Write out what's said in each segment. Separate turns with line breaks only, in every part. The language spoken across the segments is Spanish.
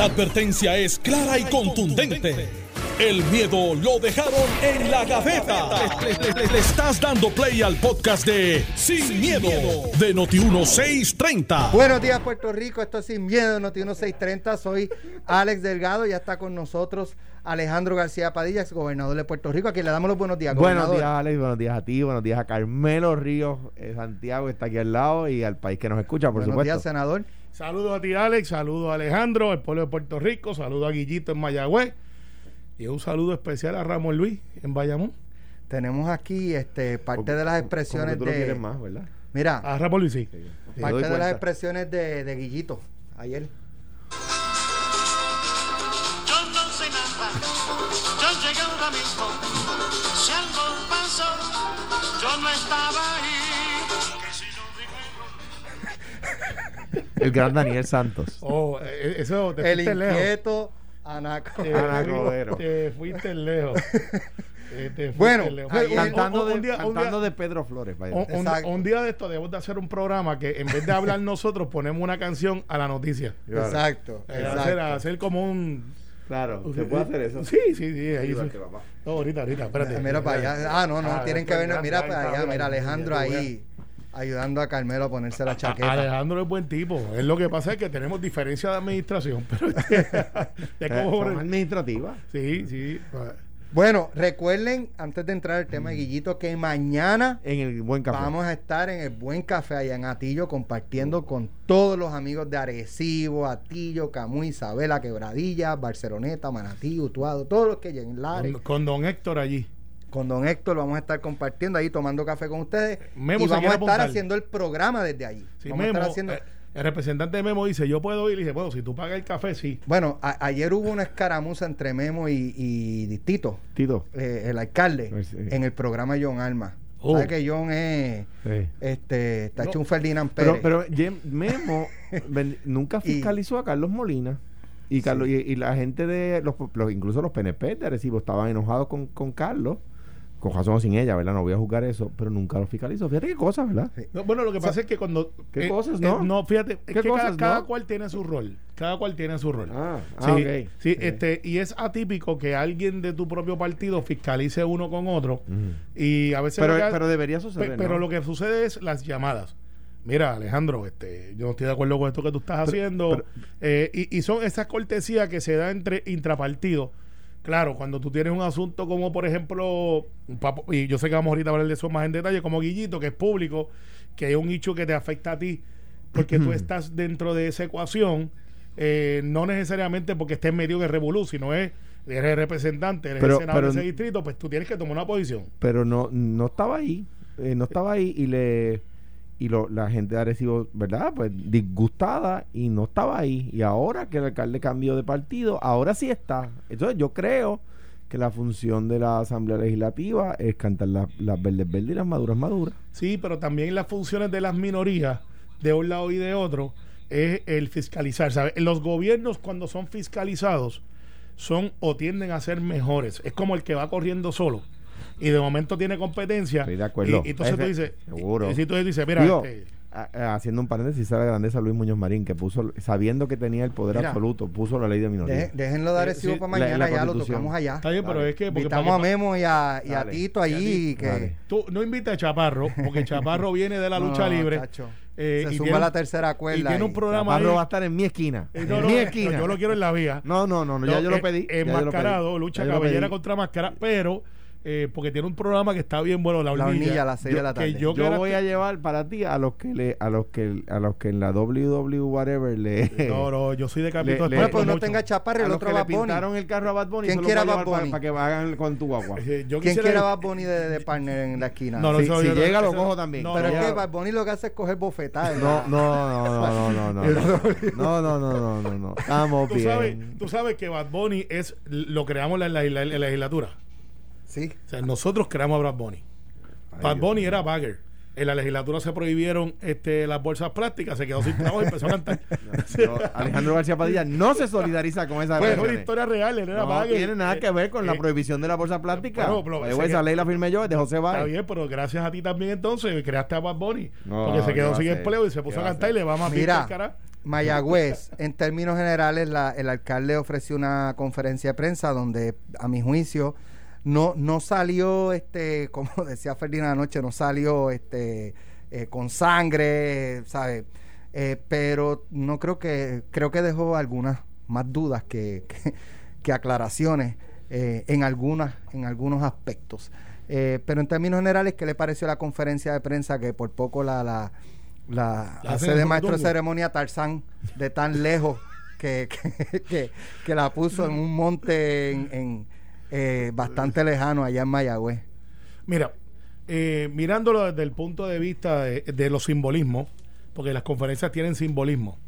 La advertencia es clara y contundente. El miedo lo dejaron en la gaveta. Le, le- le- le estás dando play al podcast de Sin, miedo, de Noti1630.
Buenos días, Puerto Rico. Esto es Sin Miedo, Noti 1630. Soy Alex Delgado. Ya está con nosotros Alejandro García Padilla, ex gobernador de Puerto Rico. A quien le damos los buenos días,
Buenos días, Alex. Buenos días a ti. Buenos días a Carmelo Ríos, eh, Santiago, que está aquí al lado, y al país que nos escucha, por
buenos días,
supuesto.
senador.
Saludos a ti, Alex. Saludos a Alejandro, el pueblo de Puerto Rico. Saludos a Guillito en Mayagüez. Y un saludo especial a Ramón Luis en Bayamón.
Tenemos aquí este, parte de las
Como
expresiones
que tú lo
de.
quieres más, ¿verdad?
Mira,
A Ramón Luis, sí.
Parte de las expresiones de, de Guillito ayer.
Yo no sé nada, yo llegué ahora mismo. Si algo pasó, yo no estaba ahí.
El gran Daniel Santos.
Oh, eh, eso te
El
fuiste lejos.
inquieto Anaco.
Te
Ana
fui-
Cordero.
Te fuiste lejos. Eh, te fuiste
Bueno,
Cantando,
un
de,
día- un
cantando
día-
de Pedro Flores. vaya.
un- un-
Exacto.
un día de esto debemos de hacer un programa que en vez de hablar nosotros ponemos una canción a la noticia.
Claro.
Exacto.
Eh,
exacto.
hacer, hacer como un...
Claro, ¿se puede hacer eso?
Sí, sí, sí. Ahí
Ayúdate,
sí.
papá.
No, ahorita, ahorita, espérate.
Mira para allá. Ah, no, no,
Ah,
tienen que ver. Mira para allá. Mira, Alejandro ahí ayudando a Carmelo a ponerse la
A-
chaqueta.
Alejandro es buen tipo. Es lo que pasa es que tenemos diferencia de administración. Pero
Eh, son administrativas.
Sí, sí.
Bueno, recuerden, antes de entrar al tema de Guillito, que mañana
En el buen café.
vamos a estar en el Buen Café allá en Atillo compartiendo con todos los amigos de Arecibo, Atillo, Camuy, Isabela, Quebradilla, Barceloneta, Manatí, Utuado, todos los que lleguen, Lares.
Con, con don Héctor allí.
Con don Héctor vamos a estar compartiendo ahí, tomando café con ustedes.
Memo
y vamos a estar
apuntar.
haciendo el programa desde allí.
Sí,
vamos a
Memo,
estar haciendo...
eh, el representante de Memo dice, yo puedo ir. Y dice, bueno, si tú pagas el café, sí.
Bueno, a- ayer hubo una escaramuza entre Memo y, y Tito,
Tito.
eh, el alcalde,
sí.
en el programa John Alma.
Oh.
¿Sabes que John es,
Sí.
este, está
No.
hecho un Ferdinand Pérez?
Pero, pero Memo ven- nunca
Y-
fiscalizó a Carlos Molina. Y, Carlos, y, y la gente de los, los- incluso los PNP de Arecibo estaban enojados con, con Carlos, con razón o sin ella, ¿verdad? No voy a juzgar eso, pero nunca lo fiscalizó. Fíjate qué cosas, ¿verdad?
No, bueno, lo que pasa es que cuando...
¿Qué
eh,
cosas,
eh,
no?
no, fíjate, es
¿Qué
que cada,
cosas,
cada
no?
cual tiene su rol. Cada cual tiene su rol.
Ah,
Sí,
ah, ok.
sí, este, y es atípico que alguien de tu propio partido fiscalice uno con otro. Y a veces...
Pero,
lo que-
pero debería
Pe-
suceder.
pero
¿no?
lo que sucede es las llamadas. Mira, Alejandro, este, yo no estoy de acuerdo con esto que tú estás haciendo.
pero-
Eh, y, y son esas cortesías que se da entre intrapartidos. Claro, cuando tú tienes un asunto como, por ejemplo, y yo sé que vamos ahorita a hablar de eso más en detalle, como Guillito, que es público, que hay un hecho que te afecta a ti, porque tú estás dentro de esa ecuación, eh, no necesariamente porque estés medio de revolú, sino es, eres representante, eres
Pero-
el senador
pero-
de ese distrito, pues tú tienes que tomar una posición.
pero no, no estaba ahí. eh, no estaba ahí y le y lo, la gente de Arecibo, ¿verdad? Pues disgustada y no estaba ahí. Y ahora que el alcalde cambió de partido, ahora sí está. Entonces yo creo que la función de la Asamblea Legislativa es cantar las, las verdes verdes y las maduras maduras.
Sí, pero también las funciones de las minorías de un lado y de otro es el fiscalizar. ¿sabes? Los gobiernos cuando son fiscalizados son o tienden a ser mejores. Es como el que va corriendo solo y de momento tiene competencia.
Estoy de acuerdo.
Y, y entonces tú
Ese-
dices,
seguro.
y, y si tú dices, mira,
Digo,
este,
a- a- haciendo un paréntesis a la grandeza Luis Muñoz Marín, que puso, sabiendo que tenía el poder
Mira.
absoluto, puso la ley de minoría.
Déjenlo de
Eh,
Arecibo
sí,
para mañana,
la
ya lo tocamos allá.
está bien, pero es que
Invitamos a Memo y a, y a
Dale.
Tito allí. que
Dale.
tú no invitas a Chaparro, porque Chaparro viene de la
No,
lucha libre.
chacho.
eh,
se
y
suma
tiene
a la tercera
y
cuerda.
tiene un programa
Chaparro
ahí.
va a estar en mi esquina.
Eh,
en
no, no,
mi
eh,
esquina.
yo lo quiero en la vía.
No, no, no, no, ya yo lo
eh,
pedí. ya yo lo pedí.
Enmascarado, lucha cabellera contra máscara, pero eh, porque tiene un programa que está bien bueno, la hornilla.
La a las
6
de la tarde.
yo,
voy a llevar para ti a los que le, a los que a los que en la WW whatever le
No, no, yo soy de Capitol.
Pero no tenga
chaparra,
el
a
otro Bad Bunny.
pintaron el carro a Bad Bunny,
¿Quién quiera Bad Bunny?
Para, que vayan con tu guagua.
Eh, yo
¿Quién quiera Bad Bunny de, de, partner en la esquina?
No, no,
si, si llega lo cojo también.
pero es que Bad Bunny lo que hace es coger bofetadas.
No, no, no, no, no, no. No, no, no, no, no. Estamos bien.
Tú sabes que Bad Bunny es lo creamos en la legislatura.
Sí.
O sea, nosotros creamos a Bad Bunny. Bad
Dios
Bunny era bagger. en la legislatura se prohibieron este, las bolsas plásticas, se quedó sin trabajo y empezó a cantar.
No, Alejandro García Padilla no se solidariza con esa
Bueno, es una historia real, él era
No
más
tiene nada que ver con la
eh,
prohibición de la bolsa plástica.
bueno, pero que-
esa ley la firmé yo, es de José
Está
Báez.
bien, pero gracias a ti también entonces creaste a Bad Bunny.
No,
porque se
¿qué
quedó
a
sin empleo y se
¿Qué
puso a
a
cantar y le va más bien que
Mira,
el cara.
Mayagüez, en términos generales, la- el alcalde ofreció una conferencia de prensa donde, a mi juicio, no, no salió, este, como decía Ferdinand anoche, no salió este, eh, con sangre, ¿sabes? Eh, pero no creo que, creo que dejó algunas más dudas que, que, que aclaraciones eh, en, algunas, en algunos aspectos. Pero en términos generales, ¿qué le pareció la conferencia de prensa que por poco la, la, la,
La
hace
hacen
de maestro de ceremonia Tarzán de tan lejos que, que, que- que la puso en un monte en, en, eh, bastante lejano allá en Mayagüez.
Mira, eh, mirándolo desde el punto de vista de, de los simbolismos, porque las conferencias tienen simbolismo.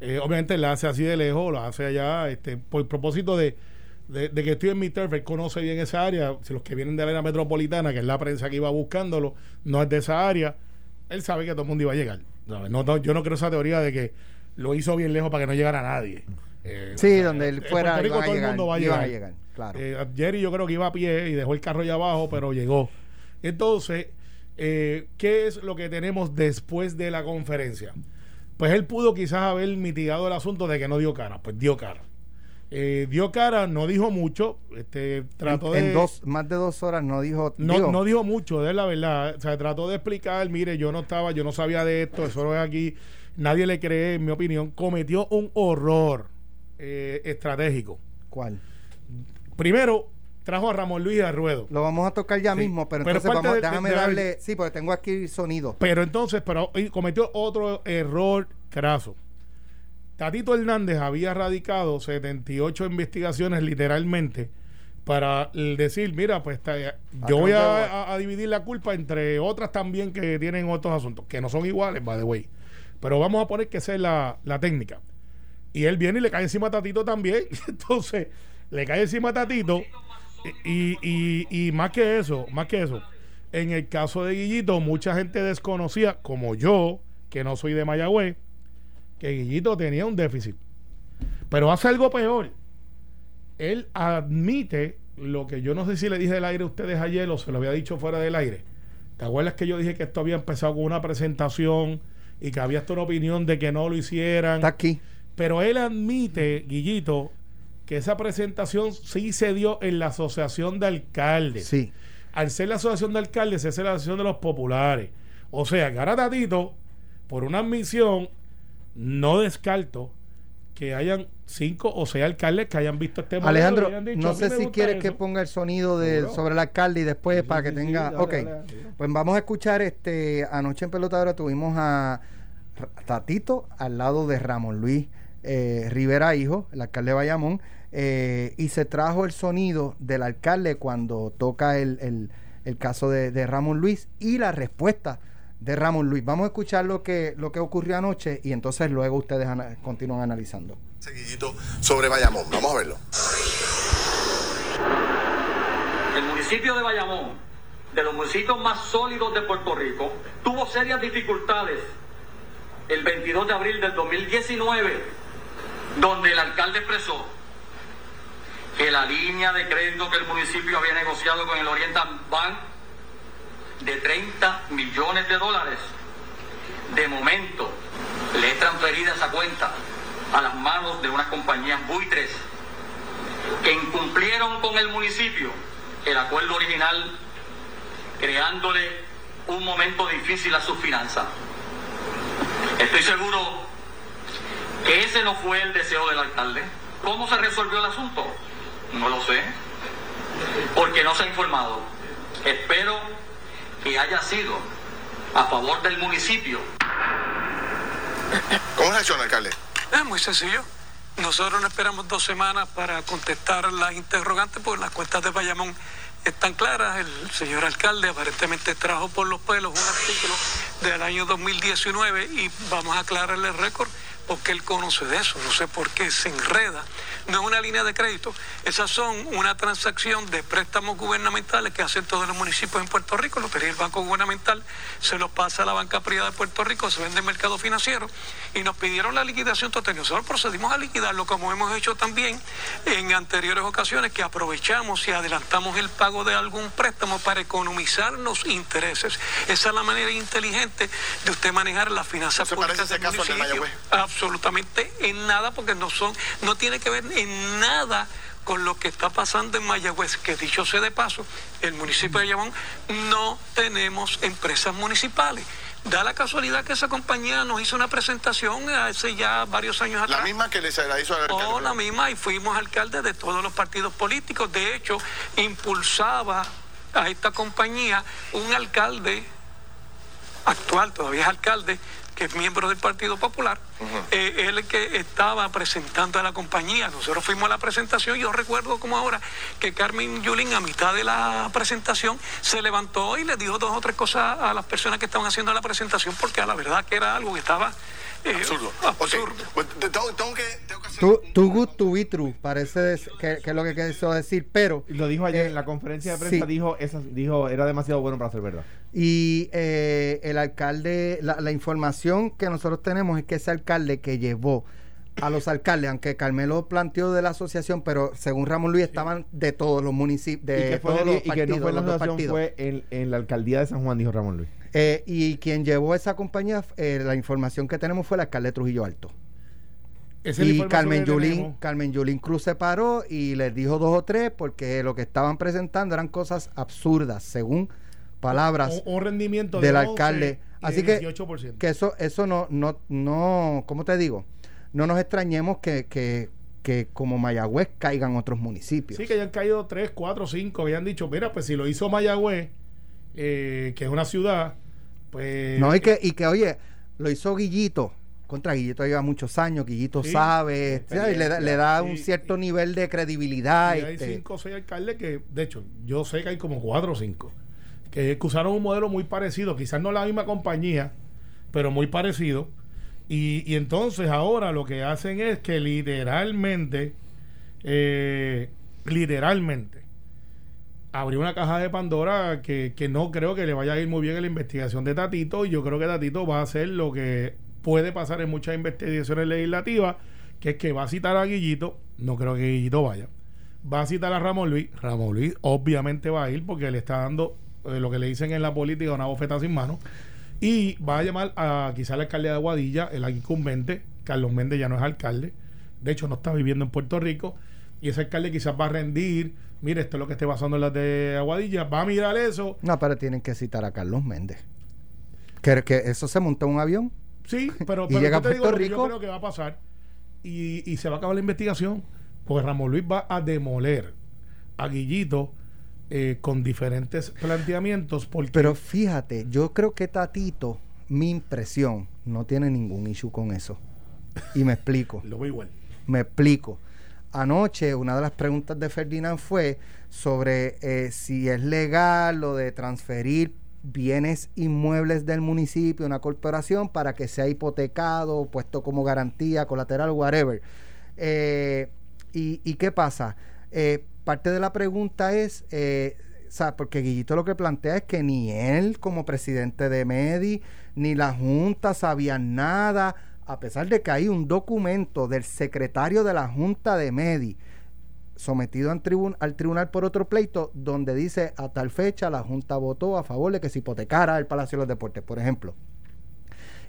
Eh, obviamente la hace así de lejos, la hace allá, este, por propósito de, de, de que estoy en mi turf, él conoce bien esa área. Si los que vienen de la área metropolitana, que es la prensa que iba buscándolo, no es de esa área, él sabe que todo el mundo iba a llegar. No, no, yo no creo esa teoría de que lo hizo bien lejos para que no llegara nadie. Eh,
Sí,
o sea,
donde él fuera,
Rico
iban a
todo el mundo va a
iban
llegar.
a llegar, claro.
Eh, Jerry yo creo que iba a pie y dejó el carro allá abajo, pero llegó. Entonces, eh, ¿qué es lo que tenemos después de la conferencia? Pues él pudo quizás haber mitigado el asunto de que no dio cara. Pues dio cara. Eh, dio cara, no dijo mucho. Este, trató
en,
de.
en dos, más de dos horas no dijo.
No,
digo,
no dijo mucho, es la verdad. O sea, trató de explicar, mire, yo no estaba, yo no sabía de esto, eso no es aquí. Nadie le cree, en mi opinión. Cometió un horror eh, estratégico.
¿Cuál?
Primero, trajo a Ramón Luis a Ruedo.
Lo vamos a tocar ya
Sí,
mismo, pero,
pero
entonces vamos,
de-
déjame
de
darle. Sí, porque tengo aquí sonido.
Pero entonces, pero cometió otro error craso. Tatito Hernández había radicado 78 investigaciones literalmente para decir, mira, pues está- yo voy a, a- a dividir la culpa entre otras también que tienen otros asuntos, que no son iguales, by the way. Pero vamos a poner que esa es la, la técnica. Y él viene y le cae encima a Tatito también. Entonces, le cae encima a Tatito. Y, y- y más que eso, más que eso, en el caso de Guillito, mucha gente desconocía, como yo, que no soy de Mayagüez, que Guillito tenía un déficit. Pero hace algo peor. Él admite lo que yo no sé si le dije del aire a ustedes ayer o se lo había dicho fuera del aire. ¿Te acuerdas que yo dije que esto había empezado con una presentación y que había hasta una opinión de que no lo hicieran?
Está aquí.
Pero él admite, Guillito, que esa presentación sí se dio en la Asociación de Alcaldes.
Sí.
Al ser la Asociación de Alcaldes, es la Asociación de los Populares. O sea, que ahora Tatito, por una admisión, no descarto que hayan cinco o seis alcaldes que hayan visto este modelo y
Alejandro,
hayan dicho,
no
"A mí
sé si quieres que
eso".
ponga el sonido de, sobre el alcalde y después para que
sí, sí,
tenga.
dale,
ok,
dale, dale.
pues vamos a escuchar este. Anoche en Pelotadora tuvimos a Tatito al lado de Ramón Luis eh, Rivera Hijo, el alcalde de Bayamón, eh, y se trajo el sonido del alcalde cuando toca el, el- el caso de, de Ramón Luis y la respuesta de Ramón Luis. Vamos a escuchar lo que, lo que ocurrió anoche y entonces luego ustedes ana- continúan analizando.
seguidito sobre Bayamón. Vamos a verlo.
El municipio de Bayamón, de los municipios más sólidos de Puerto Rico, tuvo serias dificultades el 22 de abril del 2019, donde el alcalde expresó que la línea de crédito que el municipio había negociado con el Oriental Bank de 30 millones de dólares, de momento le es transferida esa cuenta a las manos de unas compañías buitres que incumplieron con el municipio el acuerdo original, creándole un momento difícil a sus finanzas. Estoy seguro que ese no fue el deseo del alcalde. ¿Cómo se resolvió el asunto? No lo sé, porque no se ha informado. Espero que haya sido a favor del municipio
¿Cómo reacciona, alcalde?
Es muy sencillo. Nosotros no esperamos dos semanas para contestar las interrogantes porque las cuentas de Bayamón están claras. El señor alcalde aparentemente trajo por los pelos un artículo del año 2019 y vamos a aclararle el récord o que él conoce de eso, no sé por qué se enreda. No es una línea de crédito, esas son una transacción de préstamos gubernamentales que hacen todos los municipios en Puerto Rico, lo tenía el Banco Gubernamental, se los pasa a la banca privada de Puerto Rico, se vende en mercado financiero y nos pidieron la liquidación total. Nosotros procedimos a liquidarlo como hemos hecho también en anteriores ocasiones que aprovechamos y adelantamos el pago de algún préstamo para economizar los intereses. Esa es la manera inteligente de usted manejar las finanzas
¿No se parece
públicas del municipio. Absolutamente en nada, porque no son, no tiene que ver en nada con lo que está pasando en Mayagüez, que dicho sea de paso, el municipio de Bayamón no tenemos empresas municipales. Da la casualidad que esa compañía nos hizo una presentación hace ya varios años atrás.
La misma que le se la hizo al alcalde.
Oh, la misma, y fuimos alcaldes de todos los partidos políticos. De hecho, impulsaba a esta compañía un alcalde actual, todavía es alcalde, que es miembro del Partido Popular, eh, él el que estaba presentando a la compañía. Nosotros fuimos a la presentación, yo recuerdo como ahora que Carmen Yulín a mitad de la presentación se levantó y le dijo dos o tres cosas a las personas que estaban haciendo la presentación, porque a la verdad que era algo que estaba eh,
Absurdo.
absurdo.
Ok, te- tengo, tengo que, tengo que hacer
Too,
un-
too good to be true, parece que, que es lo que quiso decir, pero...
Lo dijo ayer
Eh,
en la conferencia de prensa,
sí.
dijo, esa, dijo, era demasiado bueno para ser verdad.
Y eh, el alcalde, la, la información que nosotros tenemos es que ese alcalde que llevó a los alcaldes, aunque Carmelo planteó de la asociación, pero según Ramón Luis estaban de todos los municipios, de todos los
y que no
partidos,
fue en la asociación,
partidos.
fue en, en la alcaldía de San Juan, dijo Ramón Luis.
Eh, y quien llevó esa compañía, eh, la información que tenemos fue el alcalde de Trujillo Alto.
Esa
Y Carmen Yulín. Carmen Yulín Cruz se paró y les dijo dos o tres porque lo que estaban presentando eran cosas absurdas, según palabras
un, un rendimiento
del
de 11
alcalde. Así
de
que,
18%.
que eso, eso no, no, no, ¿cómo te digo? No nos extrañemos que, que, que como Mayagüez caigan otros municipios.
Sí, que hayan caído 3, 4, 5. Habían dicho, mira, pues si lo hizo Mayagüez, eh, que es una ciudad, pues.
No, y que, y que, oye, lo hizo Guillito. Contra Guillito lleva muchos años, Guillito
Sí,
sabe, y le, da- le da un cierto
y-
nivel de credibilidad.
y hay
este.
5 o 6 alcaldes que, de hecho, yo sé que hay como 4 o 5, que, que usaron un modelo muy parecido, quizás no la misma compañía, pero muy parecido. Y, y entonces ahora lo que hacen es que literalmente, eh, literalmente, abrió una caja de Pandora que, que no creo que le vaya a ir muy bien en la investigación de Tatito. Y yo creo que Tatito va a hacer lo que puede pasar en muchas investigaciones legislativas, que es que va a citar a Guillito. No creo que Guillito vaya. Va a citar a Ramón Luis. Ramón Luis obviamente va a ir porque le está dando eh, lo que le dicen en la política una bofeta sin mano. Y va a llamar a quizá al alcalde de Aguadilla, el incumbente. Carlos Méndez ya no es alcalde. De hecho, no está viviendo en Puerto Rico. Y ese alcalde quizás va a rendir. Mire, esto es lo que esté pasando en las de Aguadilla. Va a mirar eso.
No, pero tienen que citar a Carlos Méndez. Que, que eso se montó en un avión.
Sí, pero,
Y
pero
llega
yo te
a
digo
Puerto
que
Rico.
yo creo que va a pasar. Y, y se va a acabar la investigación. Porque Ramón Luis va a demoler a Guillito eh, con diferentes planteamientos. Porque
Pero fíjate, yo creo que Tatito, mi impresión, no tiene ningún issue con eso. Y me explico.
lo veo igual.
Me explico. Anoche una de las preguntas de Ferdinand fue sobre eh, si es legal lo de transferir bienes inmuebles del municipio a una corporación para que sea hipotecado, puesto como garantía, colateral, whatever. Eh, y, qué pasa? Eh, parte de la pregunta es, eh, o sea, porque Guillito lo que plantea es que ni él como presidente de Medi, ni la Junta sabían nada, a pesar de que hay un documento del secretario de la Junta de Medi sometido al, tribun- al tribunal por otro pleito donde dice a tal fecha la Junta votó a favor de que se hipotecara el Palacio de los Deportes, por ejemplo.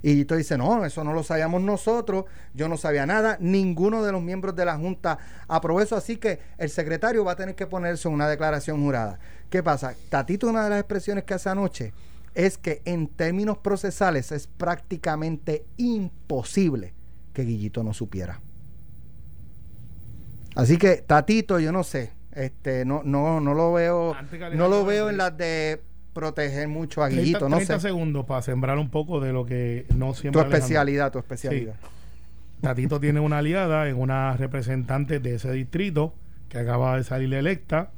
Y Guillito dice, no, eso no lo sabíamos nosotros, yo no sabía nada, ninguno de los miembros de la Junta aprobó eso, así que el secretario va a tener que ponerse una declaración jurada. ¿Qué pasa? Tatito, una de las expresiones que hace anoche es que en términos procesales es prácticamente imposible que Guillito no supiera. Así que Tatito, yo no sé, este, no, no, no lo veo, no lo veo en las de proteger mucho a
30,
Guillito, no
30
sé.
segundos para sembrar un poco de lo que no
Tu
siempre.
especialidad, tu especialidad.
Tatito tiene una aliada en una representante de ese distrito que acaba de salir electa.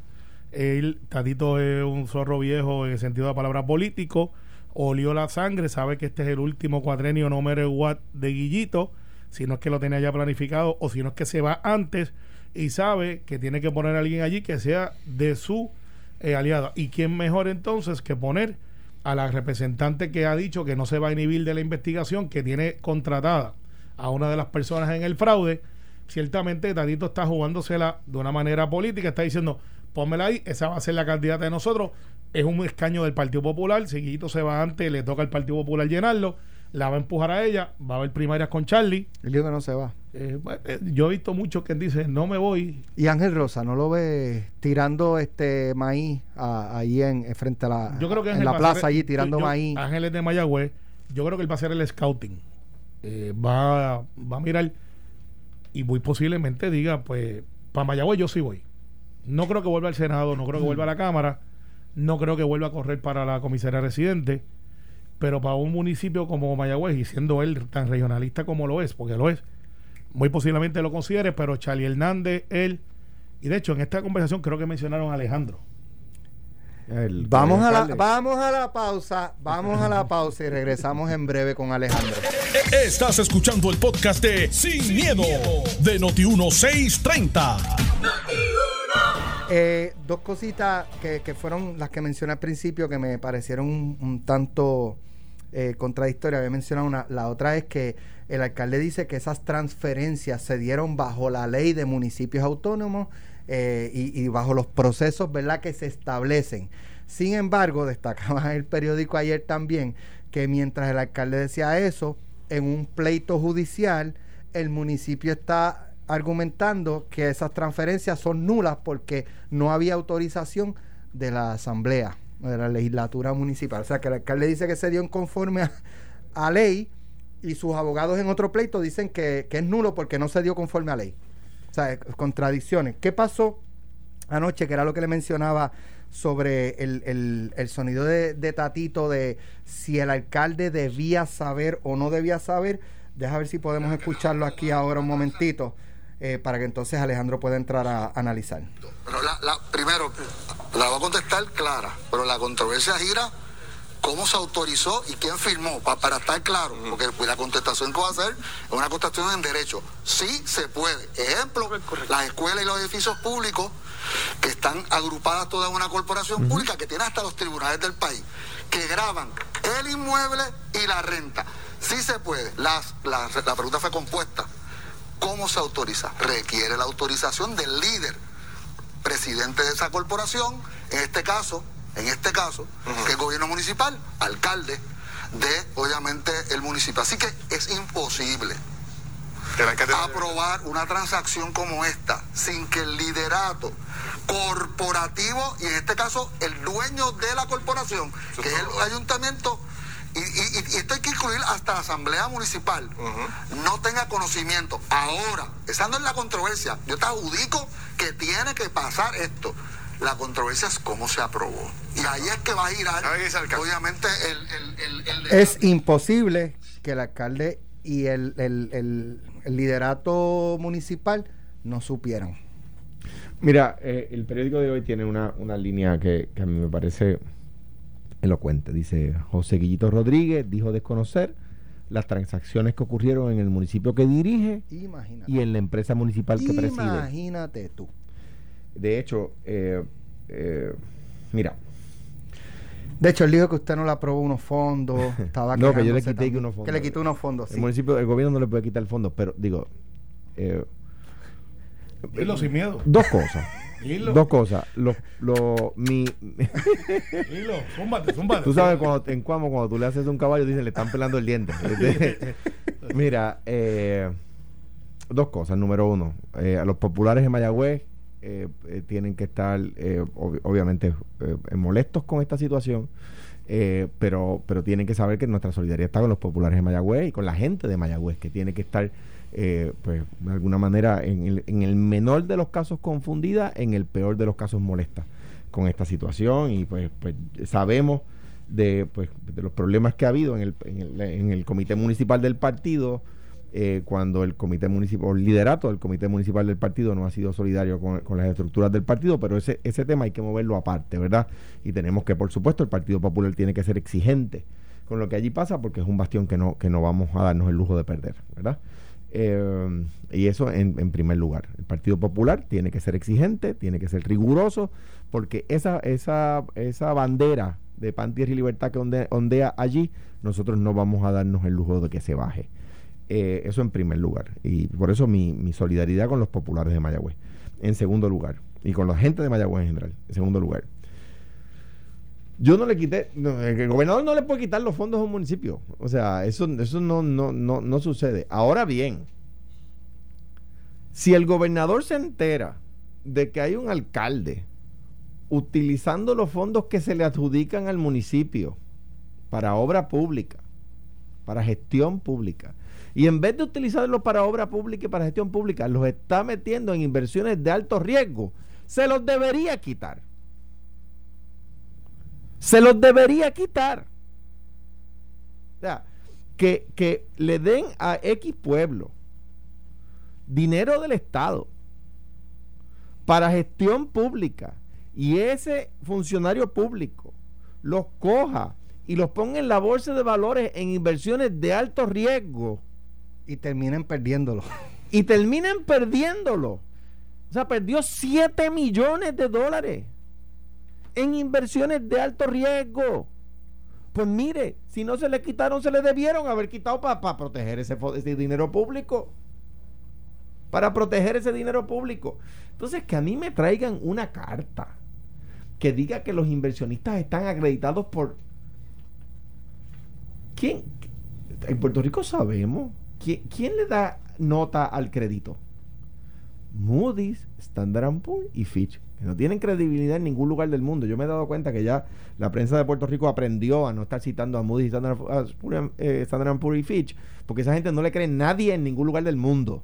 Él, Tatito es un zorro viejo en el sentido de la palabra político. Olió la sangre, sabe que este es el último cuadrenio no matter what de Guillito. si no es que lo tenía ya planificado o si no es que se va antes y sabe que tiene que poner a alguien allí que sea de su eh, aliada. ¿Y quién mejor entonces que poner a la representante que ha dicho que no se va a inhibir de la investigación, que tiene contratada a una de las personas en el fraude? Ciertamente Tatito está jugándosela de una manera política, está diciendo, pónmela ahí, esa va a ser la candidata de nosotros, es un escaño del Partido Popular, si Guillito se va antes, le toca al Partido Popular llenarlo, la va a empujar a ella, va a haber primarias con Charlie.
Dijo que no se va.
Eh, eh, yo he visto muchos que dicen, no me voy,
Y Ángel Rosa, ¿no lo ve tirando este maíz a- ahí en, en frente a la,
Yo creo que
en la plaza
ser-
allí tirando
yo- yo-
maíz?
Ángeles de Mayagüez, yo creo que él va a hacer el scouting. Eh, va, va a mirar y muy posiblemente diga, pues, para Mayagüez yo sí voy. No creo que vuelva al Senado, no creo que vuelva a la Cámara, no creo que vuelva a correr para la comisaría residente, pero para un municipio como Mayagüez, y siendo él tan regionalista como lo es, porque lo es, muy posiblemente lo considere, pero Charlie Hernández, él, y de hecho en esta conversación creo que mencionaron a Alejandro.
El-
Vamos a la, vamos a la pausa, vamos a la pausa y regresamos en breve con Alejandro.
Estás escuchando el podcast de Sin, miedo, de Noti1630.
Eh, dos cositas que, fueron las que mencioné al principio que me parecieron un, tanto eh, contradictorias. Había mencionado una. La otra es que el alcalde dice que esas transferencias se dieron bajo la ley de municipios autónomos eh, y, y bajo los procesos ¿verdad? que se establecen. Sin embargo, destacaba el periódico ayer también que mientras el alcalde decía eso, en un pleito judicial, el municipio está argumentando que esas transferencias son nulas porque no había autorización de la asamblea, de la legislatura municipal. O sea que el alcalde dice que se dio en conforme a, a ley y sus abogados en otro pleito dicen que, que es nulo porque no se dio conforme a ley. O sea, contradicciones. ¿Qué pasó anoche? Que era lo que le mencionaba sobre el, el- el sonido de, de Tatito de si el alcalde debía saber o no debía saber. Deja ver si podemos escucharlo aquí ahora un momentito eh, para que entonces Alejandro pueda entrar a analizar.
Pero la, la- primero, la voy a contestar clara, pero la controversia gira cómo se autorizó y quién firmó, pa- para estar claro, porque pues, la contestación que va a hacer es una contestación en derecho. Sí se puede. Ejemplo, las escuelas y los edificios públicos que están agrupadas todas en una corporación pública que tiene hasta los tribunales del país, que graban el inmueble y la renta. Sí se puede. Las- la, la pregunta fue compuesta. ¿Cómo se autoriza? Requiere la autorización del líder presidente de esa corporación, en este caso, en este caso, que es gobierno municipal, alcalde de, obviamente, el municipio. Así que es imposible aprobar una transacción como esta sin que el liderato corporativo, y en este caso el dueño de la corporación, que es el ayuntamiento, y, y- y esto hay que incluir hasta la asamblea municipal, no tenga conocimiento. Ahora, esa no es la controversia, yo te adjudico que tiene que pasar esto. La controversia es cómo se aprobó. Y ahí es que va a girar, obviamente, el, el, el- el.
Es imposible que el alcalde y el, el- el- el liderato municipal no supieran.
Mira, eh, el periódico de hoy tiene una, una línea que, que a mí me parece elocuente. Dice, José Guillito Rodríguez dijo desconocer las transacciones que ocurrieron en el municipio que dirige
Imagínate.
y en la empresa municipal que preside.
Imagínate tú.
De hecho, eh, eh, mira,
De hecho, él dijo que usted no le aprobó unos fondos. Estaba
No, que yo le quité
también.
unos fondos.
Que le quitó unos fondos,
el
sí.
municipio, el gobierno no le puede quitar el fondo, pero digo, eh,
Dilo sin miedo.
dos cosas.
Dilo.
Dos cosas. Los, los, mi,
Dilo, zúmbate, zúmbate.
Tú sabes, cuando, en Cuamo, cuando tú le haces un caballo, dicen, le están pelando el diente. Mira, eh, dos cosas. Número uno, eh, a los populares de Mayagüez eh, eh, tienen que estar, eh, ob- obviamente, molestos con esta situación, eh, pero, pero tienen que saber que nuestra solidaridad está con los populares de Mayagüez y con la gente de Mayagüez, que tiene que estar, eh, pues, de alguna manera, en el, en el menor de los casos confundida, en el peor de los casos molesta con esta situación y pues, pues sabemos de, pues, de los problemas que ha habido en el, en el, en el comité municipal del partido eh, cuando el comité municipal, el liderato del comité municipal del partido no ha sido solidario con, con las estructuras del partido, pero ese, ese tema hay que moverlo aparte, ¿verdad? Y tenemos que, por supuesto, el Partido Popular tiene que ser exigente con lo que allí pasa porque es un bastión que no, que no vamos a darnos el lujo de perder, ¿verdad? Eh, y eso en, en primer lugar. El Partido Popular tiene que ser exigente, tiene que ser riguroso, porque esa, esa, esa bandera de pan, y libertad que onde- ondea allí, nosotros no vamos a darnos el lujo de que se baje. Eh, eso en primer lugar. Y por eso mi, mi solidaridad con los populares de Mayagüez. En segundo lugar. Y con la gente de Mayagüez en general. En segundo lugar. Yo no le quité, el gobernador no le puede quitar los fondos a un municipio. O sea, eso, eso no, no, no, no sucede. Ahora bien, si el gobernador se entera de que hay un alcalde utilizando los fondos que se le adjudican al municipio para obra pública, para gestión pública, y en vez de utilizarlos para obra pública y para gestión pública, los está metiendo en inversiones de alto riesgo, se los debería quitar. Se los debería quitar. O sea, que, que le den a X pueblo dinero del Estado para gestión pública y ese funcionario público los coja y los ponga en la bolsa de valores en inversiones de alto riesgo
Y terminen perdiéndolo.
y terminen perdiéndolo. O sea, perdió 7 millones de dólares en inversiones de alto riesgo. Pues mire, si no se le quitaron, se le debieron haber quitado para proteger ese, dinero público. Para proteger ese dinero público. Entonces, que a mí me traigan una carta que diga que los inversionistas están acreditados por... ¿Quién? En Puerto Rico sabemos. ¿Quién, quién le da nota al crédito? Moody's, Standard Poor's y Fitch, que no tienen credibilidad en ningún lugar del mundo. Yo me he dado cuenta que ya la prensa de Puerto Rico aprendió a no estar citando a Moody's, Standard, eh, Poor's y Fitch, porque esa gente no le cree nadie en ningún lugar del mundo.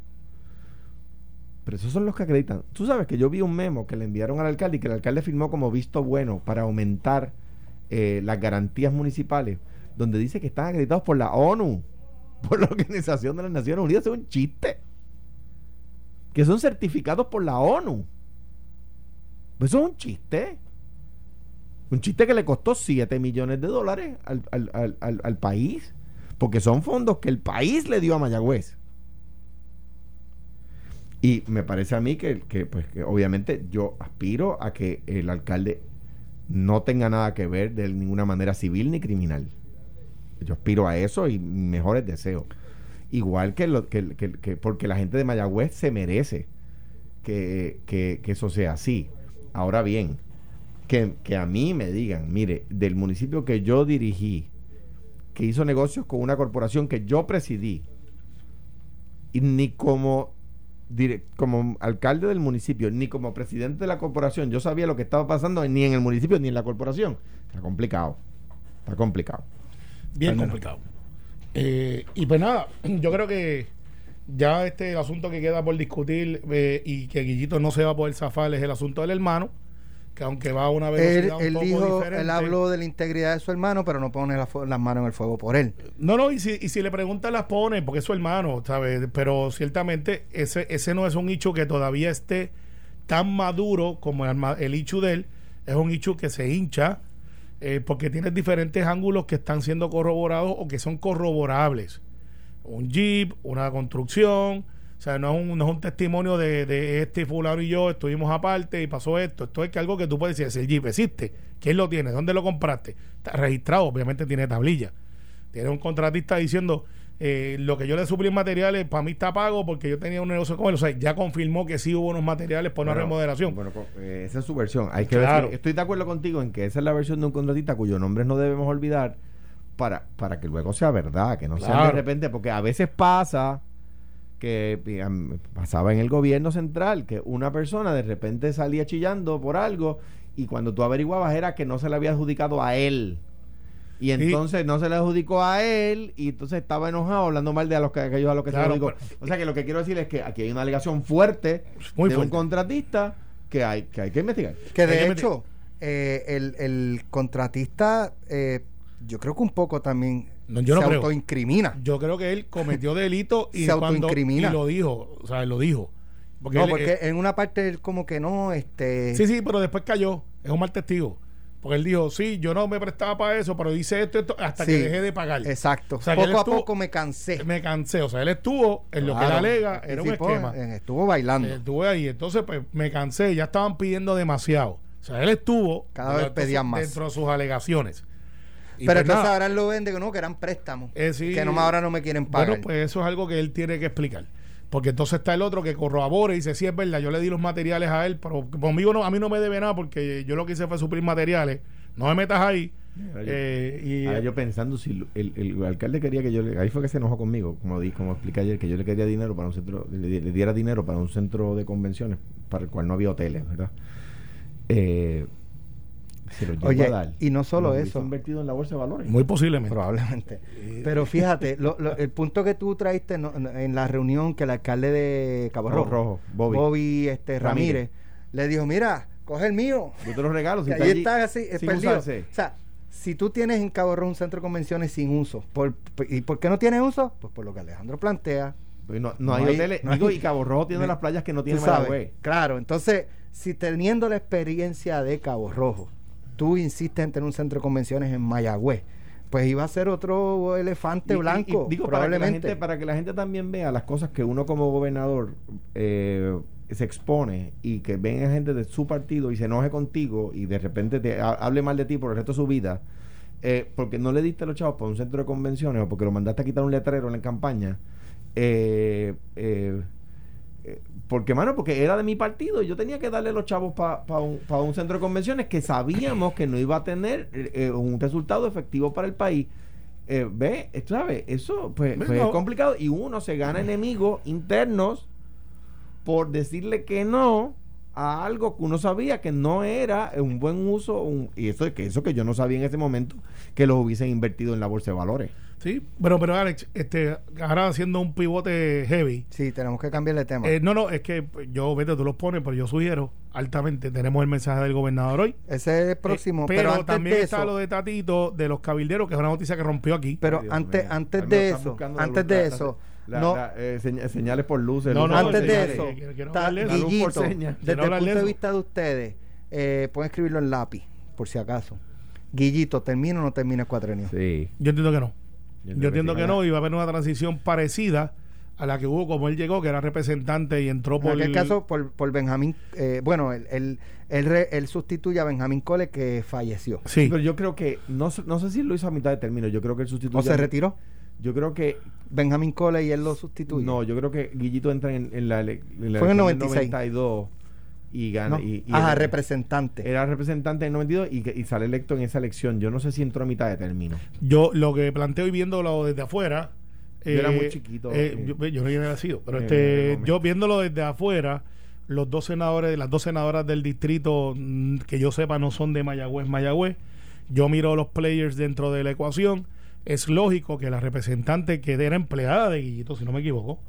Pero esos son los que acreditan. Tú sabes que yo vi un memo que le enviaron al alcalde y que el alcalde firmó como visto bueno para aumentar eh, las garantías municipales, donde dice que están acreditados por la ONU, por la Organización de las Naciones Unidas. Es un chiste. Que son certificados por la ONU. Pues Eso es un chiste. Un chiste que le costó 7 millones de dólares al, al- al- al- país. Porque son fondos que el país le dio a Mayagüez. Y me parece a mí que, que, pues, que obviamente yo aspiro a que el alcalde no tenga nada que ver de ninguna manera civil ni criminal. Yo aspiro a eso y mejores deseos. Igual que, lo, que, que- que- porque la gente de Mayagüez se merece que, que- que eso sea así. Ahora bien, que, que a mí me digan, mire, del municipio que yo dirigí, que hizo negocios con una corporación que yo presidí, y ni como, dire- como alcalde del municipio, ni como presidente de la corporación, yo sabía lo que estaba pasando ni en el municipio ni en la corporación. Está complicado. Está complicado.
Bien complicado. Eh, y pues nada, yo creo que ya este asunto que queda por discutir eh, y que Guillito no se va a poder zafar es el asunto del hermano, que aunque va a una
Él,
velocidad un
él
poco
dijo,
diferente.
él habló de la integridad de su hermano, pero no pone la las manos en el fuego por él.
No, no, y si, y si le preguntan las pone, porque es su hermano, ¿sabes? Pero ciertamente ese, ese no es un hecho que todavía esté tan maduro como el, el hecho de él. Es un hecho que se hincha eh, porque tiene diferentes ángulos que están siendo corroborados o que son corroborables. Un jeep, una construcción, o sea, no es un, no es un testimonio de, de este fulano y yo estuvimos aparte y pasó esto. Esto es que algo que tú puedes decir, el jeep existe, ¿quién lo tiene? ¿Dónde lo compraste? Está registrado, obviamente tiene tablilla. Tiene un contratista diciendo eh, lo que yo le suplí en materiales para mí está pago porque yo tenía un negocio con él. O sea, ya confirmó que sí hubo unos materiales por una
Bueno,
remodelación.
Bueno, co- eh, esa es su versión. Hay que
Claro.
ver si- estoy de acuerdo contigo en que esa es la versión de un contratista cuyo nombre no debemos olvidar para, para que luego sea verdad, que no sea de repente, porque a veces pasa que pasaba en el gobierno central que una persona de repente salía chillando por algo y cuando tú averiguabas era que no se le había adjudicado a él. Y entonces no se le adjudicó a él y entonces estaba enojado hablando mal de a los que, aquellos a los que
Claro,
se adjudicó.
pero-
o sea que lo que quiero decir es que aquí hay una alegación fuerte
Muy
de un contratista que hay que, hay que investigar.
Que de
que
hecho, eh, el, el contratista, eh, yo creo que un poco también
No, yo no
se
creo.
autoincrimina.
Yo creo que él cometió delito y
Se
cuando
autoincrimina.
y lo dijo, o sea, él lo dijo. Porque
no,
él,
porque
eh,
en una parte él como que no, este...
sí, sí, pero después cayó. Es un mal testigo. Porque él dijo, sí, yo no me prestaba para eso, pero hice esto, esto hasta que dejé de pagar.
Exacto.
O sea,
poco a poco me cansé.
Me cansé. O sea, él estuvo en lo que él alega, era un
participó,
esquema.
Estuvo bailando.
Eh, Estuve ahí, entonces pues me cansé, ya estaban pidiendo demasiado. O sea, él estuvo
Cada vez pedían más.
dentro de sus alegaciones. Y
Pero
pues
entonces
nada,
ahora él lo vende que no, que eran préstamos.
eh, sí,
que no, ahora no me quieren pagar.
Bueno, pues eso es algo que él tiene que explicar. Porque entonces está el otro que corrobora y dice, sí, es verdad, yo le di los materiales a él, pero conmigo no, a mí no me debe nada porque yo lo que hice fue suplir materiales. No me metas ahí.
Ahora yo-
Eh, y,
Ahora yo pensando si el, el alcalde quería que yo le, ahí fue que se enojó conmigo, como di, como expliqué ayer, que yo le quería dinero para un centro, le, le diera dinero para un centro de convenciones para el cual no había hoteles, ¿verdad? Eh, se
Oye,
a dar.
y no solo eso.
invertido en la bolsa de valores.
muy posiblemente.
Probablemente. Pero fíjate, lo- lo- el punto que tú traíste no- no- en la reunión que el alcalde de Cabo Rojo,
Rojo, Bobby.
este,
Ramírez.
Ramírez, le dijo, mira, coge el mío.
Yo te lo regalo. Si está
ahí está así, es
sin
perdido.
usarse.
O sea, si tú tienes en Cabo Rojo un centro de convenciones sin uso, por, ¿y por qué no tiene uso? Pues por lo que Alejandro plantea.
Pues no, no
No
hay,
hay-
hoteles.
no
digo,
hay-
y Cabo Rojo tiene las playas que no tiene Mayagüez.
Claro, entonces, si teniendo la experiencia de Cabo Rojo, tú insistes en tener un centro de convenciones en Mayagüez, pues iba a ser otro elefante
Y- y-
blanco,
y digo, para que, la
probablemente.
gente, para que la gente también vea las cosas que uno como gobernador eh, se expone y que venga gente de su partido y se enoje contigo y de repente te ha- hable mal de ti por el resto de su vida, eh, porque no le diste los chavos para un centro de convenciones o porque lo mandaste a quitar un letrero en la campaña. eh, eh, porque, mano, porque era de mi partido y yo tenía que darle los chavos para un, pa un centro de convenciones que sabíamos que no iba a tener eh, eh, un resultado efectivo para el país. Eh, ve, eh, ¿sabes? Eso pues, pues, es complicado y uno se gana enemigos internos por decirle que no a algo que uno sabía que no era un buen uso un- y eso que eso que yo no sabía en ese momento que los hubiesen invertido en la bolsa de valores.
Sí, pero, pero Alex, este, ahora haciendo un pivote heavy.
Sí, tenemos que cambiar de tema.
Eh, no, no, es que pues, yo, vete, tú los pones, pero yo sugiero altamente, tenemos el mensaje del gobernador hoy.
Ese es el próximo,
Eh,
pero,
pero,
antes
también
de
está
eso,
lo de Tatito, de los cabilderos, que es una noticia que rompió aquí.
pero
Dios
antes,
mío.
antes de eso, antes de eso,
la-
no,
la, eh, seña- señales por luces.
No, no,
antes de eso. Guillito, desde el punto
de
vista de ustedes, eh, pueden escribirlo en lápiz, por si acaso. Guillito, ¿termina o no termina el cuatrenio?
Sí.
Yo entiendo que no.
Yo
entiendo que no, y va a haber una transición parecida a la que hubo como él llegó, que era representante y entró
En
por...
aquel caso, por, por Benjamín, eh, bueno, él, él, él, re- él sustituye a Benjamín Cole que falleció.
Sí,
Pero yo creo que, no, sé- no sé si lo hizo a mitad de término, yo creo que él sustituye.
¿O se retiró?
Yo creo que,
Benjamín Cole y él lo sustituye.
no, yo creo que Guillito entra en, en la, en la
Fue en el
elección del
96.
92 y gana.
¿no?
Y, y
Ajá,
era-
representante.
Era representante en el 92 y, y sale electo en esa elección. Yo no sé si entró a mitad de término.
yo lo que planteo y viéndolo desde afuera...
Yo era muy chiquito,
eh,
sí.
yo, yo no había nacido, pero
Eh,
este, yo viéndolo desde afuera, los dos senadores, las dos senadoras del distrito, mm, que yo sepa, no son de Mayagüez, Mayagüez. Yo miro los players dentro de la ecuación. Es lógico que la representante que era empleada de Guillito, si no me equivoco,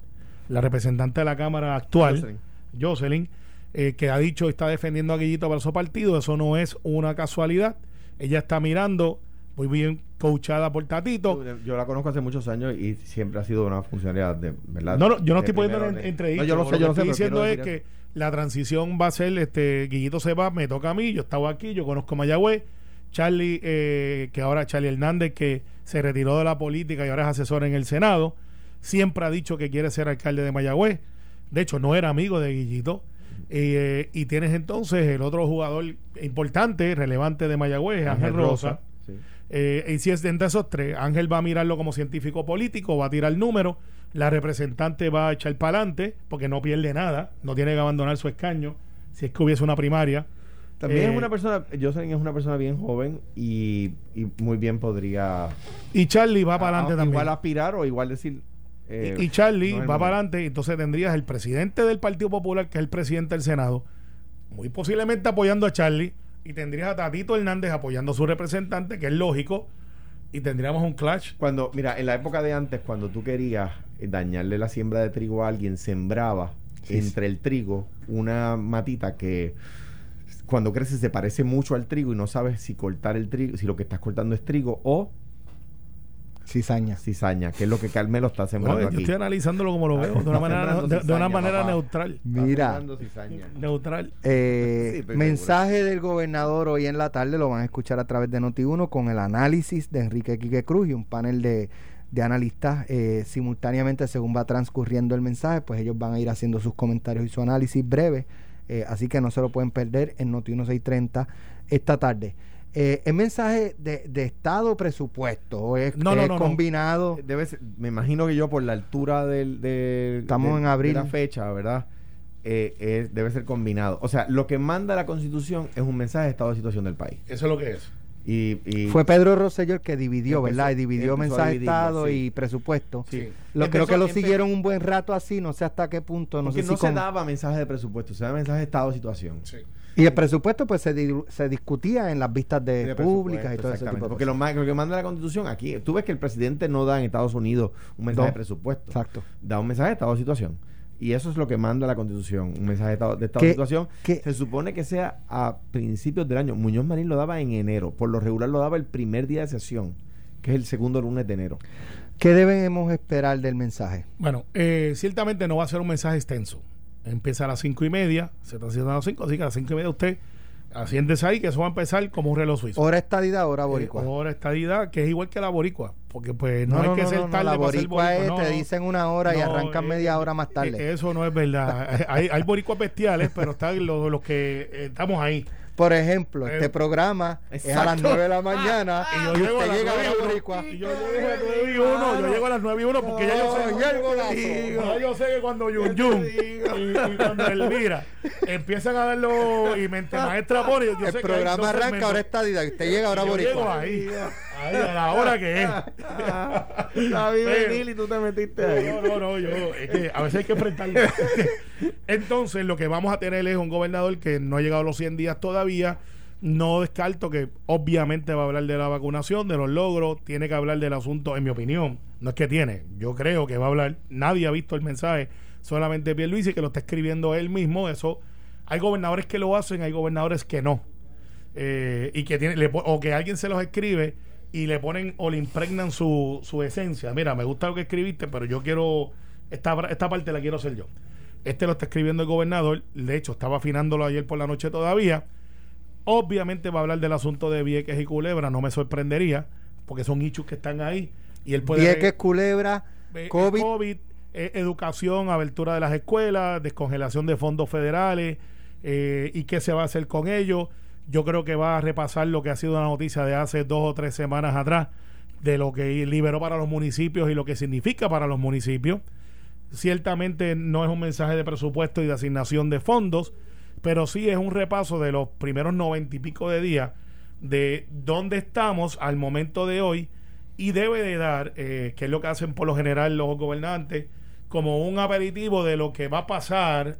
la representante de la Cámara actual,
Jocelyn.
Jocelyn, eh, que ha dicho está defendiendo a Guillito para su partido, eso no es una casualidad. Ella está mirando, muy bien coachada por Tatito.
Yo, yo la conozco hace muchos años y siempre ha sido una funcionaria de verdad.
No, no, yo no estoy poniendo
primero
en
de-
entredicho.
No, yo lo sé, yo lo sé.
estoy
pero
diciendo es que la transición va a ser, este, Guillito se va, me toca a mí, yo estaba aquí, yo conozco Mayagüez, Charlie, eh, que ahora Charlie Hernández, que se retiró de la política y ahora es asesor en el Senado, siempre ha dicho que quiere ser alcalde de Mayagüez. De hecho, no era amigo de Guillito. Eh, y tienes entonces el otro jugador importante, relevante de Mayagüez, Ángel, Rosa.
Sí.
Eh, y si es de entre esos tres, Ángel va a mirarlo como científico político, va a tirar el número, la representante va a echar para adelante, porque no pierde nada, no tiene que abandonar su escaño, si es que hubiese una primaria.
También
Eh,
es una persona, Jocelyn es una persona bien joven y, y muy bien podría
Y Charlie va para adelante también.
igual aspirar o igual decir eh,
y, y Charlie
no
va para adelante, entonces tendrías el presidente del Partido Popular, que es el presidente del Senado, muy posiblemente apoyando a Charlie, y tendrías a Tatito Hernández apoyando a su representante, que es lógico, y tendríamos un clash.
Cuando, mira, en la época de antes, cuando tú querías eh, dañarle la siembra de trigo a alguien, sembraba
Sí,
entre el trigo una matita que cuando crece se parece mucho al trigo y no sabes si cortar el trigo, si lo que estás cortando es trigo o
Cizaña.
cizaña, que es lo que Carmelo está
No,
sembrando
yo
aquí.
estoy analizándolo como lo veo, de una manera,
sembrando
de, de una
cizaña,
manera
papá.
neutral.
Mira.
Neutral.
eh,
Sí,
mensaje del gobernador hoy en la tarde lo van a escuchar a través de Noti1 con el análisis de Enrique Quique Cruz y un panel de, de analistas eh, simultáneamente según va transcurriendo el mensaje, pues ellos van a ir haciendo sus comentarios y su análisis breve, eh, así que no se lo pueden perder en Noti1 630 esta tarde. Eh, ¿Es mensaje de, de Estado presupuesto o es,
No, no,
es
no, no.
combinado?
Debe ser- me imagino que yo por la altura del, del-
Estamos
del-
en abril.
de la fecha, ¿verdad? Eh, es- debe ser combinado. O sea, lo que manda la Constitución es un mensaje de estado de situación del país.
Eso es lo que es.
Y, y-
Fue Pedro Rosselló el que dividió,
Empezó-
¿verdad? Y dividió mensaje de Estado
sí.
y presupuesto.
Sí.
Lo, creo que lo siguieron un buen rato así, no sé hasta qué punto, no sé
no
si
se
con-
daba mensaje de presupuesto, se daba mensaje de estado de situación.
Sí.
Y el presupuesto pues se, di- se discutía en las vistas de,
De
públicas y todo ese tipo de
Porque
cosas.
lo, lo que manda la Constitución aquí, tú ves que el presidente no da en Estados Unidos un mensaje
No.
de presupuesto.
Exacto.
Da un mensaje de estado de situación. Y eso es lo que manda la Constitución, un mensaje de estado de, estado
¿Qué-
de situación.
qué-
Se supone que sea a principios del año. Muñoz Marín lo daba en enero. Por lo regular lo daba el primer día de sesión, que es el segundo lunes de enero.
¿Qué debemos esperar del mensaje?
Bueno, eh, ciertamente no va a ser un mensaje extenso. Empieza a las cinco y media, se está haciendo a las cinco, así que a las cinco y media usted asiéntese ahí, que eso va a empezar como un reloj suizo.
Hora estadidad, hora boricua.
Eh, hora estadidad, que es igual que la boricua, porque pues no,
no,
hay
no,
que ser
no,
tarde
la
para
boricua es, te dicen una hora y arrancan
eh,
media hora más tarde.
eh, Eso no es verdad. hay, hay boricuas bestiales, pero están los, los que eh, estamos ahí.
Por ejemplo,
Eh,
este programa es a las
exacto.
9 de la mañana
Y yo
y
llego a
usted
las
llega a
nueve
la
y uno,
boricua.
y yo llego a las 9 y 1, yo llego a las 9 y 1 porque ya yo sé. Ya yo sé que cuando Yun Yun y, y cuando Elvira empiezan a darlo y mente maestra pone, yo
el programa arranca ahora estadidad y usted llega ahora
yo llego
boricua.
ahí, ahí a la hora que es.
La vi venir y tú te metiste ahí.
No, no, no, yo, es que a veces hay que enfrentarlo. Entonces, lo que vamos a tener es un gobernador que no ha llegado a los 100 días todavía. No descarto que obviamente va a hablar de la vacunación, de los logros, tiene que hablar del asunto, en mi opinión. No es que tiene, yo creo que va a hablar. Nadie ha visto el mensaje, solamente Pierluisi que lo está escribiendo él mismo. Eso, hay gobernadores que lo hacen, hay gobernadores que no. Eh, y que tiene, le o que alguien se los escribe y le ponen o le impregnan su, su esencia. Mira, me gusta lo que escribiste, pero yo quiero, esta, esta parte la quiero hacer yo. Este lo está escribiendo el gobernador, de hecho estaba afinándolo ayer por la noche todavía. Obviamente va a hablar del asunto de Vieques y Culebra, no me sorprendería, porque son hechos que están ahí. Y él puede...
Vieques, Culebra,
Eh,
COVID.
eh, educación, abertura de las escuelas, descongelación de fondos federales eh, y qué se va a hacer con ellos. Yo creo que va a repasar lo que ha sido una noticia de hace dos o tres semanas atrás de lo que liberó para los municipios y lo que significa para los municipios. Ciertamente no es un mensaje de presupuesto y de asignación de fondos, pero sí es un repaso de los primeros noventa y pico de días de dónde estamos al momento de hoy y debe de dar, eh, que es lo que hacen por lo general los gobernantes, como un aperitivo de lo que va a pasar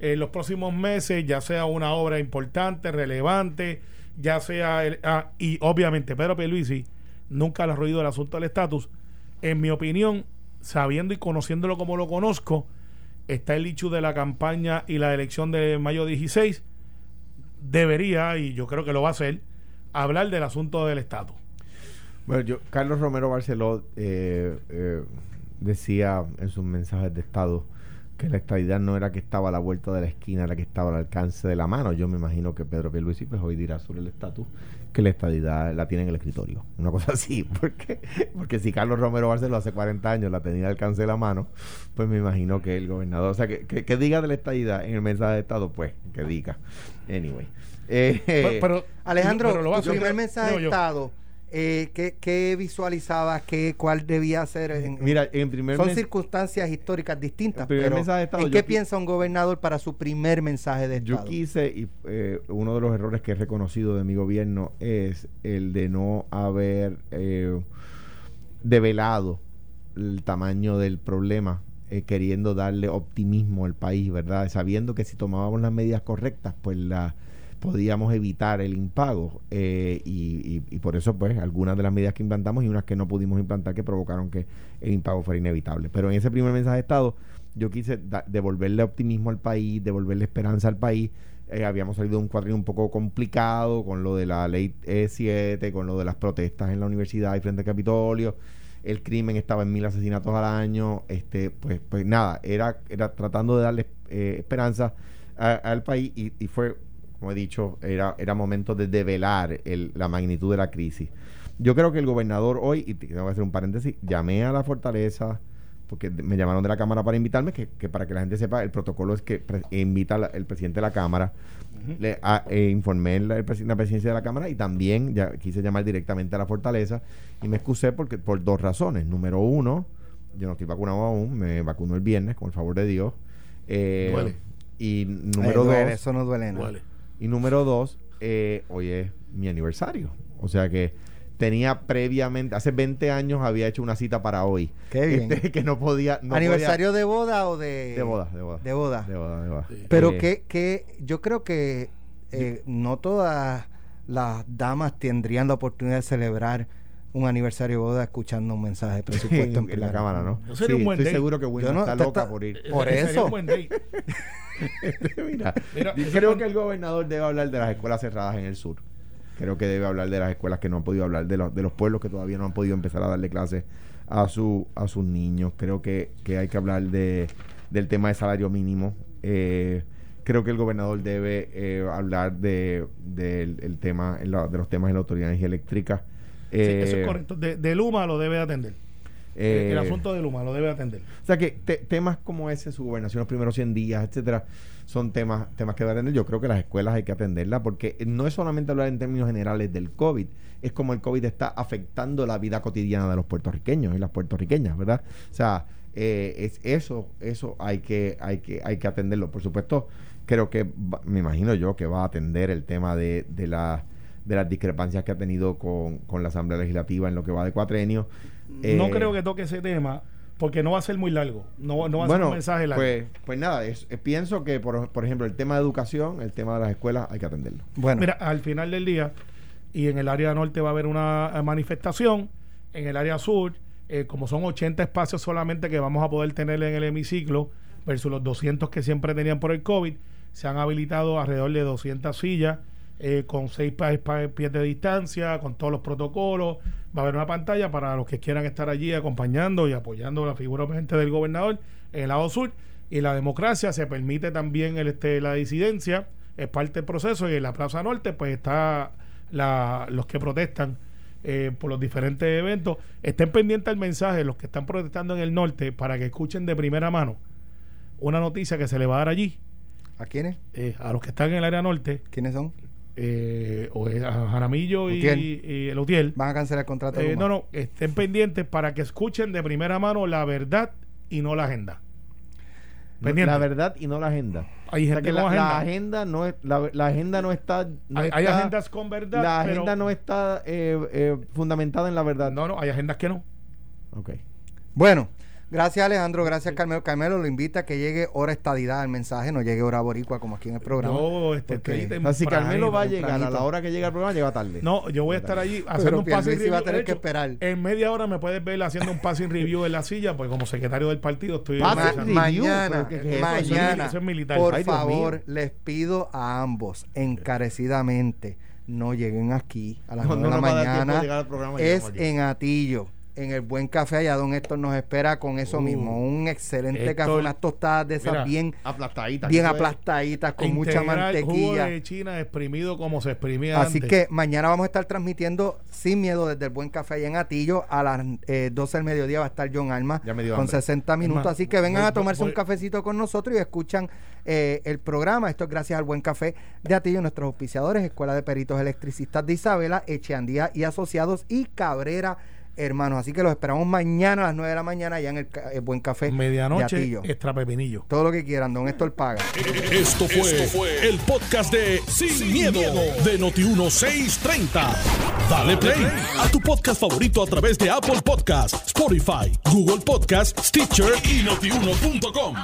en los próximos meses, ya sea una obra importante, relevante, ya sea, el, ah, y obviamente Pedro Pierluisi nunca le ha ruido el asunto del estatus. En mi opinión, sabiendo y conociéndolo como lo conozco, está el hecho de la campaña y la elección de mayo 16, debería, y yo creo que lo va a hacer, hablar del asunto del estatus.
Bueno, yo, Carlos Romero Barceló eh, eh, decía en sus mensajes de Estado que la estadidad no era que estaba a la vuelta de la esquina, era que estaba al alcance de la mano. Yo me imagino que Pedro Pierluisi pues hoy dirá sobre el estatus que la estadidad la tiene en el escritorio. Una cosa así. porque Porque si Carlos Romero Barceló hace 40 años la tenía al alcance de la mano, pues me imagino que el gobernador, o sea, que, que, que diga de la estadidad en el mensaje de Estado, pues que diga. Anyway. Eh,
Pero- pero-
Alejandro,
pero lo
tu primer mensaje de
yo.
Estado, eh, ¿qué, qué visualizabas? Qué, ¿Cuál debía ser? En,
Mira, en primer
son circunstancias históricas distintas, pero
mensaje de Estado,
¿en
yo
qué piensa un gobernador para su primer mensaje de
Yo
Estado?
quise, y eh, uno de los errores que he reconocido de mi gobierno es el de no haber eh, develado el tamaño del problema, eh, queriendo darle optimismo al país, ¿verdad? Sabiendo que si tomábamos las medidas correctas, pues la podíamos evitar el impago eh, y, por eso pues algunas de las medidas que implantamos y unas que no pudimos implantar que provocaron que el impago fuera inevitable. Pero en ese primer mensaje de Estado yo quise devolverle optimismo al país, devolverle esperanza al país. Eh, habíamos salido de un cuadril un poco complicado con lo de la ley E7, con lo de las protestas en la universidad y frente al Capitolio. el crimen estaba en mil asesinatos al año, este, pues, pues nada, era, era tratando de darle eh, esperanza al país y, y fue, como he dicho, era, era momento de develar el- la magnitud de la crisis. Yo creo que el gobernador hoy, y tengo que hacer un paréntesis, llamé a la fortaleza porque me llamaron de la Cámara para invitarme, que, que para que la gente sepa, el protocolo es que pre- invita la- el presidente de la Cámara, le a- eh, informé la, el presi- la presidencia de la Cámara y también ya quise llamar directamente a la Fortaleza y me excusé porque, por dos razones. Número uno, yo no estoy vacunado aún, me vacuno el viernes, con el favor de Dios. Eh,
Duele.
Y
Eh,
número
duele,
dos,
Eso no duele nada.
Duele.
Y número dos, eh, hoy es mi aniversario. O sea que tenía previamente, hace 20 años había hecho una cita para hoy.
Qué bien.
Este, que no podía. no
¿Aniversario de boda o de...?
de boda, de boda.
De boda.
De boda, de boda.
Pero
Eh,
que, que yo creo que eh, no todas las damas tendrían la oportunidad de celebrar un aniversario de boda escuchando un mensaje de presupuesto en,
en la cámara, ¿no?
Eso sería un buen
estoy
date.
seguro que Wilma
Yo no-
está loca
está-
por ir.
Por
Sería
eso.
un buen date.
Mira, yo creo que el gobernador debe hablar de las escuelas cerradas en el sur. Creo que debe hablar de las escuelas que no han podido hablar, de los, de los pueblos que todavía no han podido empezar a darle clases a, su, a sus niños. Creo que, que hay que hablar de, del tema de salario mínimo. Eh, creo que el gobernador debe eh, hablar de, del el tema, en de los temas de la autoridad de
Sí, eso
Eh,
es correcto. De, de Luma lo debe atender.
eh,
el asunto de Luma lo debe atender.
o sea que te- temas como ese, su gobernación los primeros 100 días, etcétera, son temas temas que debe atender. Yo creo que las escuelas hay que atenderlas porque no es solamente hablar en términos generales del COVID, es como el COVID está afectando la vida cotidiana de los puertorriqueños y las puertorriqueñas, ¿verdad? O sea, eh, es eso, eso hay que hay que hay que atenderlo. Por supuesto, creo que me imagino yo que va a atender el tema de, de la de las discrepancias que ha tenido con, con la Asamblea Legislativa en lo que va de cuatrenio.
no
Eh,
creo que toque ese tema porque no va a ser muy largo. No, no va a ser un mensaje largo.
Pues, pues nada, es- eh, pienso que, por, por ejemplo, el tema de educación, el tema de las escuelas, hay que atenderlo.
Bueno,
Mira, al final del día, y en el área norte va a haber una eh, manifestación, en el área sur, eh, como son 80 espacios solamente que vamos a poder tener en el hemiciclo, versus los 200 que siempre tenían por el COVID, se han habilitado alrededor de 200 sillas, eh, con 6 pies de distancia, con todos los protocolos. Va a haber una pantalla para los que quieran estar allí acompañando y apoyando la figura obviamente del gobernador en el lado sur. Y la democracia se permite también el, este, la disidencia, es parte del proceso. Y en la Plaza Norte, pues está la, los que protestan eh, por los diferentes eventos. Estén pendientes al mensaje, los que están protestando en el norte, para que escuchen de primera mano una noticia que se le va a dar allí
¿a quiénes?
eh, a los que están en el área norte,
¿Quiénes son?
Eh, o es a Jaramillo y,
Utiel.
y el Utiel.
¿Van a cancelar el contrato? de
Eh, no, no, estén pendientes para que escuchen de primera mano la verdad y no la agenda. Pendiente.
La verdad y no la agenda.
Hay
O sea
gente
que la,
agenda.
no es, la, la agenda no está, no
hay, agendas con verdad.
la
pero-
agenda no está eh, eh, fundamentada en la verdad.
No, no, hay agendas que no.
Ok.
Bueno, gracias Alejandro, gracias Carmelo. Carmelo lo invita a que llegue hora estadidad al mensaje, no llegue hora boricua como aquí en el programa.
Yo, este,
Porque-
sea, si Carmelo va a
tempranito.
llegar a la hora que llega el programa, llega tarde.
No, yo voy a estar allí
Pero
haciendo un passing
Pierluisi va a
review.
tener que esperar.
En media hora me puedes ver haciendo un passing review en la silla, pues como secretario del partido estoy
Ma-
review,
mañana, mañana,
eso es militar.
por
Ay,
favor, les pido a ambos encarecidamente no lleguen aquí a las
No,
9
no
de la
nos va a dar tiempo de
mañana. Es en Atillo, en el buen café allá don Héctor nos espera con eso
Uh,
mismo, un excelente
Héctor,
café, unas tostadas de esas
mira,
bien
Aplastadita.
bien aplastaditas con mucha
Integral, Jugo
mantequilla.
de China exprimido como se exprimía
Así
antes.
que mañana vamos a estar transmitiendo sin miedo desde el Buen Café allá en Atillo. A las eh, 12 del mediodía va a estar John Alma con
hambre.
60 minutos.
más,
Así que vengan
voy-
a tomarse
voy-
un cafecito con nosotros y escuchan eh, el programa. Esto es gracias al Buen Café de Atillo, nuestros auspiciadores, Escuela de Peritos Electricistas de Isabela, Echeandía y Asociados y Cabrera Hermanos. Así que los esperamos mañana a las 9 de la mañana allá en el, el Buen Café
Medianoche, extra pepinillo.
Todo lo que quieran, don Héctor paga.
Esto fue, el podcast de Sin, miedo, de Noti1630. Dale play a tu podcast favorito a través de Apple Podcasts, Spotify, Google Podcasts, Stitcher y notiuno.com.